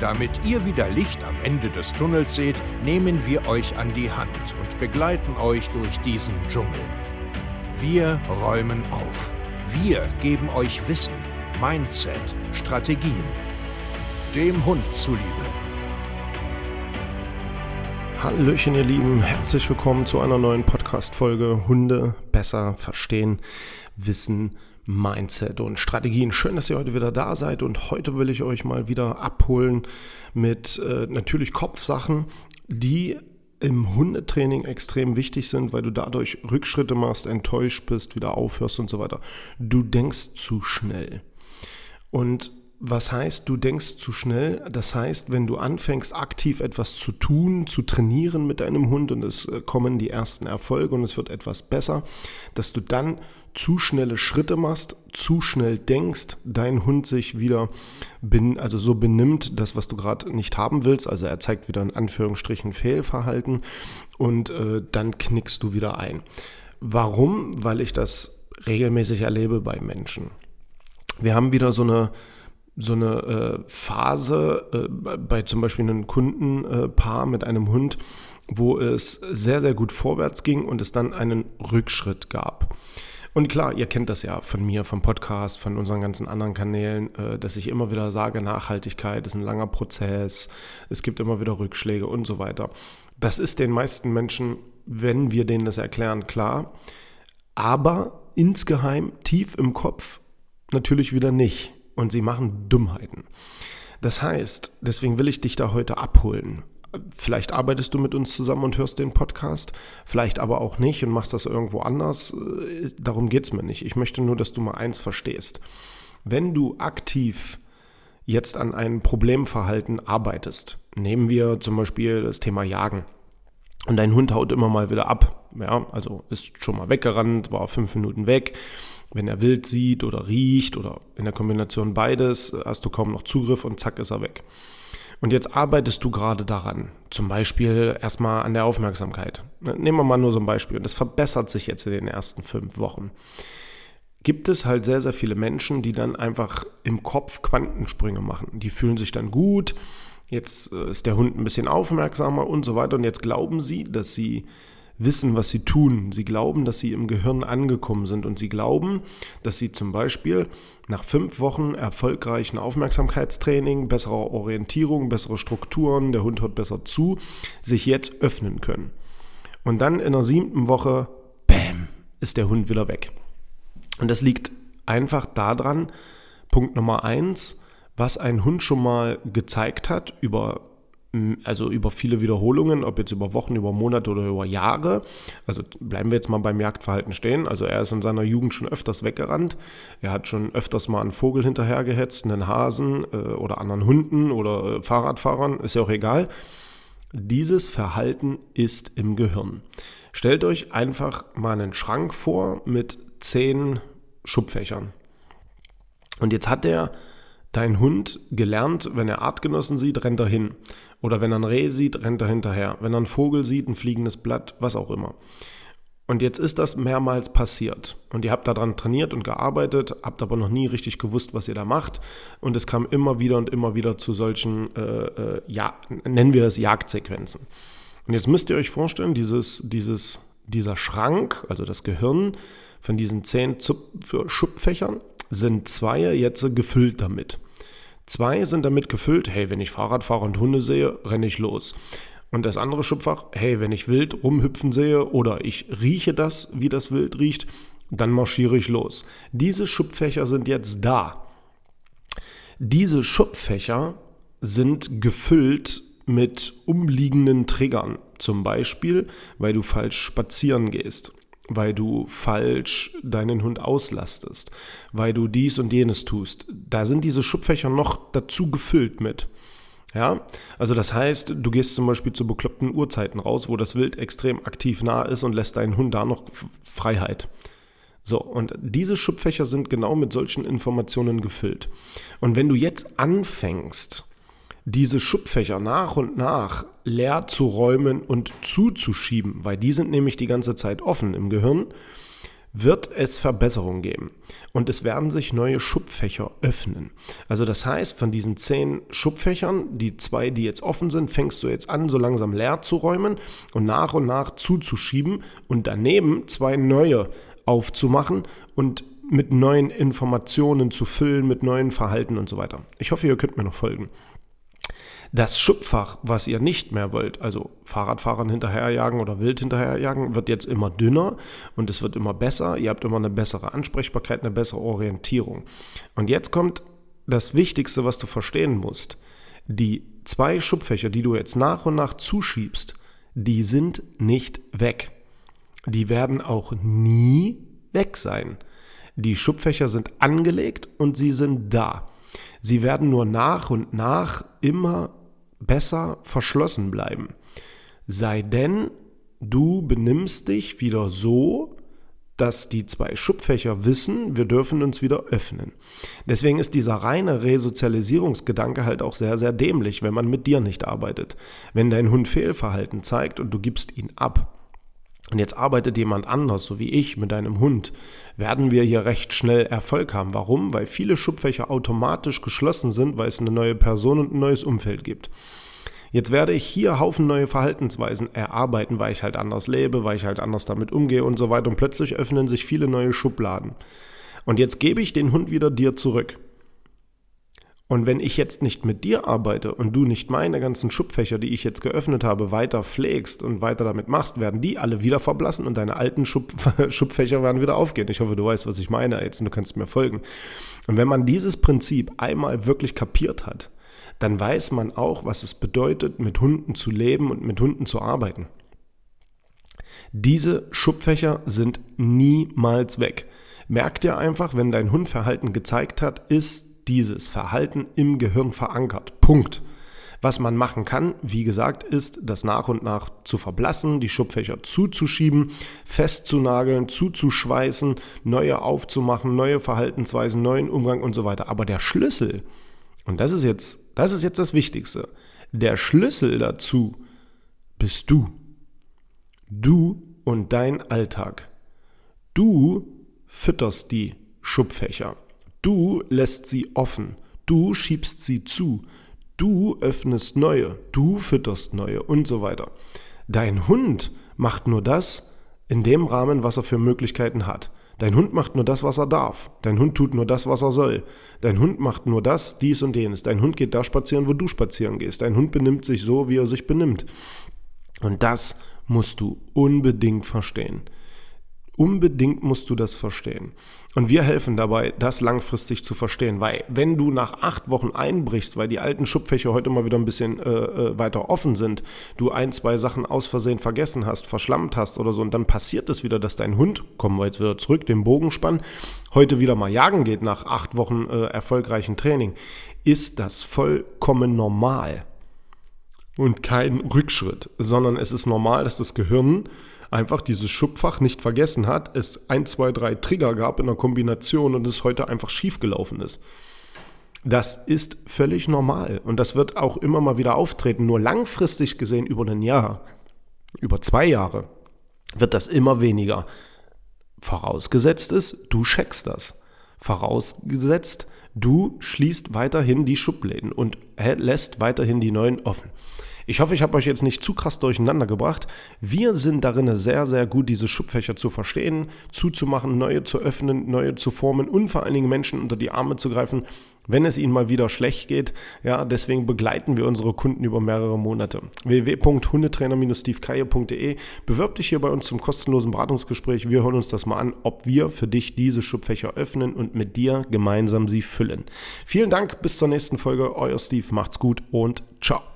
Damit ihr wieder Licht am Ende des Tunnels seht, nehmen wir euch an die Hand und begleiten euch durch diesen Dschungel. Wir räumen auf. Wir geben euch Wissen, Mindset, Strategien. Dem Hund zuliebe. Hallöchen, ihr Lieben, herzlich willkommen zu einer neuen Podcast-Folge Hunde besser verstehen, wissen, Mindset und Strategien. Schön, dass ihr heute wieder da seid und heute will ich euch mal wieder abholen mit äh, natürlich Kopfsachen, die im Hundetraining extrem wichtig sind, weil du dadurch Rückschritte machst, enttäuscht bist, wieder aufhörst und so weiter. Du denkst zu schnell. Und was heißt, du denkst zu schnell? Das heißt, wenn du anfängst, aktiv etwas zu tun, zu trainieren mit deinem Hund und es äh, kommen die ersten Erfolge und es wird etwas besser, dass du dann zu schnelle Schritte machst, zu schnell denkst, dein Hund sich wieder bin, also so benimmt, das, was du gerade nicht haben willst, also er zeigt wieder in Anführungsstrichen Fehlverhalten und äh, dann knickst du wieder ein. Warum? Weil ich das regelmäßig erlebe bei Menschen. Wir haben wieder so eine so eine äh, Phase äh, bei zum Beispiel einem Kundenpaar mit einem Hund, wo es sehr, sehr gut vorwärts ging und es dann einen Rückschritt gab. Und klar, ihr kennt das ja von mir, vom Podcast, von unseren ganzen anderen Kanälen, äh, dass ich immer wieder sage, Nachhaltigkeit ist ein langer Prozess, es gibt immer wieder Rückschläge und so weiter. Das ist den meisten Menschen, wenn wir denen das erklären, klar. Aber insgeheim, tief im Kopf, natürlich wieder nicht und sie machen Dummheiten. Das heißt, deswegen will ich dich da heute abholen. Vielleicht arbeitest du mit uns zusammen und hörst den Podcast, vielleicht aber auch nicht und machst das irgendwo anders. Darum geht es mir nicht. Ich möchte nur, dass du mal eins verstehst. Wenn du aktiv jetzt an einem Problemverhalten arbeitest, nehmen wir zum Beispiel das Thema Jagen und dein Hund haut immer mal wieder ab, ja, also ist schon mal weggerannt, war fünf Minuten weg wenn er wild sieht oder riecht oder in der Kombination beides, hast du kaum noch Zugriff und zack ist er weg. Und jetzt arbeitest du gerade daran, zum Beispiel erstmal an der Aufmerksamkeit. Nehmen wir mal nur so ein Beispiel. Und das verbessert sich jetzt in den ersten fünf Wochen. Gibt es halt sehr, sehr viele Menschen, die dann einfach im Kopf Quantensprünge machen. Die fühlen sich dann gut, jetzt äh, ist der Hund ein bisschen aufmerksamer und so weiter. Und jetzt glauben sie, dass sie wissen, was sie tun. Sie glauben, dass sie im Gehirn angekommen sind und sie glauben, dass sie zum Beispiel nach fünf Wochen erfolgreichen Aufmerksamkeitstraining, besserer Orientierung, bessere Strukturen, der Hund hört besser zu, sich jetzt öffnen können. Und dann in der siebten Woche, bam, ist der Hund wieder weg. Und das liegt einfach daran, Punkt Nummer eins, was ein Hund schon mal gezeigt hat über also über viele Wiederholungen, ob jetzt über Wochen, über Monate oder über Jahre. Also bleiben wir jetzt mal beim Jagdverhalten stehen. Also er ist in seiner Jugend schon öfters weggerannt. Er hat schon öfters mal einen Vogel hinterhergehetzt, einen Hasen äh, oder anderen Hunden oder äh, Fahrradfahrern, ist ja auch egal. Dieses Verhalten ist im Gehirn. Stellt euch einfach mal einen Schrank vor mit zehn Schubfächern. Und jetzt hat er Dein Hund gelernt, wenn er Artgenossen sieht, rennt er hin. Oder wenn er ein Reh sieht, rennt er hinterher. Wenn er einen Vogel sieht, ein fliegendes Blatt, was auch immer. Und jetzt ist das mehrmals passiert. Und ihr habt daran trainiert und gearbeitet, habt aber noch nie richtig gewusst, was ihr da macht. Und es kam immer wieder und immer wieder zu solchen, äh, äh, ja, nennen wir es Jagdsequenzen. Und jetzt müsst ihr euch vorstellen, dieses, dieses, dieser Schrank, also das Gehirn von diesen zehn Schubfächern, sind zwei jetzt gefüllt damit. Zwei sind damit gefüllt, hey, wenn ich Fahrradfahrer und Hunde sehe, renne ich los. Und das andere Schubfach, hey, wenn ich wild rumhüpfen sehe oder ich rieche das, wie das Wild riecht, dann marschiere ich los. Diese Schubfächer sind jetzt da. Diese Schubfächer sind gefüllt mit umliegenden Triggern. Zum Beispiel, weil du falsch spazieren gehst weil du falsch deinen Hund auslastest, weil du dies und jenes tust. Da sind diese Schubfächer noch dazu gefüllt mit. Ja, also das heißt, du gehst zum Beispiel zu bekloppten Uhrzeiten raus, wo das Wild extrem aktiv nah ist und lässt deinen Hund da noch Freiheit. So, und diese Schubfächer sind genau mit solchen Informationen gefüllt. Und wenn du jetzt anfängst, diese Schubfächer nach und nach leer zu räumen und zuzuschieben, weil die sind nämlich die ganze Zeit offen im Gehirn, wird es Verbesserungen geben. Und es werden sich neue Schubfächer öffnen. Also das heißt, von diesen zehn Schubfächern, die zwei, die jetzt offen sind, fängst du jetzt an, so langsam leer zu räumen und nach und nach zuzuschieben und daneben zwei neue aufzumachen und mit neuen Informationen zu füllen, mit neuen Verhalten und so weiter. Ich hoffe, ihr könnt mir noch folgen. Das Schubfach, was ihr nicht mehr wollt, also Fahrradfahrern hinterherjagen oder wild hinterherjagen, wird jetzt immer dünner und es wird immer besser. Ihr habt immer eine bessere Ansprechbarkeit, eine bessere Orientierung. Und jetzt kommt das Wichtigste, was du verstehen musst. Die zwei Schubfächer, die du jetzt nach und nach zuschiebst, die sind nicht weg. Die werden auch nie weg sein. Die Schubfächer sind angelegt und sie sind da. Sie werden nur nach und nach immer besser verschlossen bleiben. Sei denn, du benimmst dich wieder so, dass die zwei Schubfächer wissen, wir dürfen uns wieder öffnen. Deswegen ist dieser reine Resozialisierungsgedanke halt auch sehr, sehr dämlich, wenn man mit dir nicht arbeitet. Wenn dein Hund Fehlverhalten zeigt und du gibst ihn ab, und jetzt arbeitet jemand anders, so wie ich, mit deinem Hund, werden wir hier recht schnell Erfolg haben. Warum? Weil viele Schubfächer automatisch geschlossen sind, weil es eine neue Person und ein neues Umfeld gibt. Jetzt werde ich hier Haufen neue Verhaltensweisen erarbeiten, weil ich halt anders lebe, weil ich halt anders damit umgehe und so weiter. Und plötzlich öffnen sich viele neue Schubladen. Und jetzt gebe ich den Hund wieder dir zurück. Und wenn ich jetzt nicht mit dir arbeite und du nicht meine ganzen Schubfächer, die ich jetzt geöffnet habe, weiter pflegst und weiter damit machst, werden die alle wieder verblassen und deine alten Schub Schubfächer werden wieder aufgehen. Ich hoffe, du weißt, was ich meine jetzt und du kannst mir folgen. Und wenn man dieses Prinzip einmal wirklich kapiert hat, dann weiß man auch, was es bedeutet, mit Hunden zu leben und mit Hunden zu arbeiten. Diese Schubfächer sind niemals weg. Merk dir einfach, wenn dein Hund Verhalten gezeigt hat, ist dieses Verhalten im Gehirn verankert. Punkt. Was man machen kann, wie gesagt, ist, das nach und nach zu verblassen, die Schubfächer zuzuschieben, festzunageln, zuzuschweißen, neue aufzumachen, neue Verhaltensweisen, neuen Umgang und so weiter. Aber der Schlüssel, und das ist jetzt, das ist jetzt das Wichtigste, der Schlüssel dazu bist du. Du und dein Alltag. Du fütterst die Schubfächer. Du lässt sie offen. Du schiebst sie zu. Du öffnest neue. Du fütterst neue und so weiter. Dein Hund macht nur das in dem Rahmen, was er für Möglichkeiten hat. Dein Hund macht nur das, was er darf. Dein Hund tut nur das, was er soll. Dein Hund macht nur das, dies und jenes. Dein Hund geht da spazieren, wo du spazieren gehst. Dein Hund benimmt sich so, wie er sich benimmt. Und das musst du unbedingt verstehen. Unbedingt musst du das verstehen. Und wir helfen dabei, das langfristig zu verstehen, weil wenn du nach acht Wochen einbrichst, weil die alten Schubfächer heute mal wieder ein bisschen äh, äh, weiter offen sind, du ein, zwei Sachen aus Versehen vergessen hast, verschlammt hast oder so, und dann passiert es wieder, dass dein Hund, kommen wir jetzt wieder zurück, den Bogen spannt, heute wieder mal jagen geht nach acht Wochen äh, erfolgreichen Training, ist das vollkommen normal und kein Rückschritt, sondern es ist normal, dass das Gehirn einfach dieses Schubfach nicht vergessen hat, es ein, zwei, drei Trigger gab in der Kombination und es heute einfach schief gelaufen ist. Das ist völlig normal und das wird auch immer mal wieder auftreten. Nur langfristig gesehen über ein Jahr, über zwei Jahre, wird das immer weniger. Vorausgesetzt ist, du checkst das. Vorausgesetzt, du schließt weiterhin die Schubläden und lässt weiterhin die neuen offen. Ich hoffe, ich habe euch jetzt nicht zu krass durcheinander gebracht. Wir sind darin sehr, sehr gut, diese Schubfächer zu verstehen, zuzumachen, neue zu öffnen, neue zu formen und vor allen Dingen Menschen unter die Arme zu greifen, wenn es ihnen mal wieder schlecht geht. Ja, deswegen begleiten wir unsere Kunden über mehrere Monate. www.hundetrainer-stevekeier.de Bewirb dich hier bei uns zum kostenlosen Beratungsgespräch. Wir hören uns das mal an, ob wir für dich diese Schubfächer öffnen und mit dir gemeinsam sie füllen. Vielen Dank, bis zur nächsten Folge. Euer Steve, macht's gut und ciao.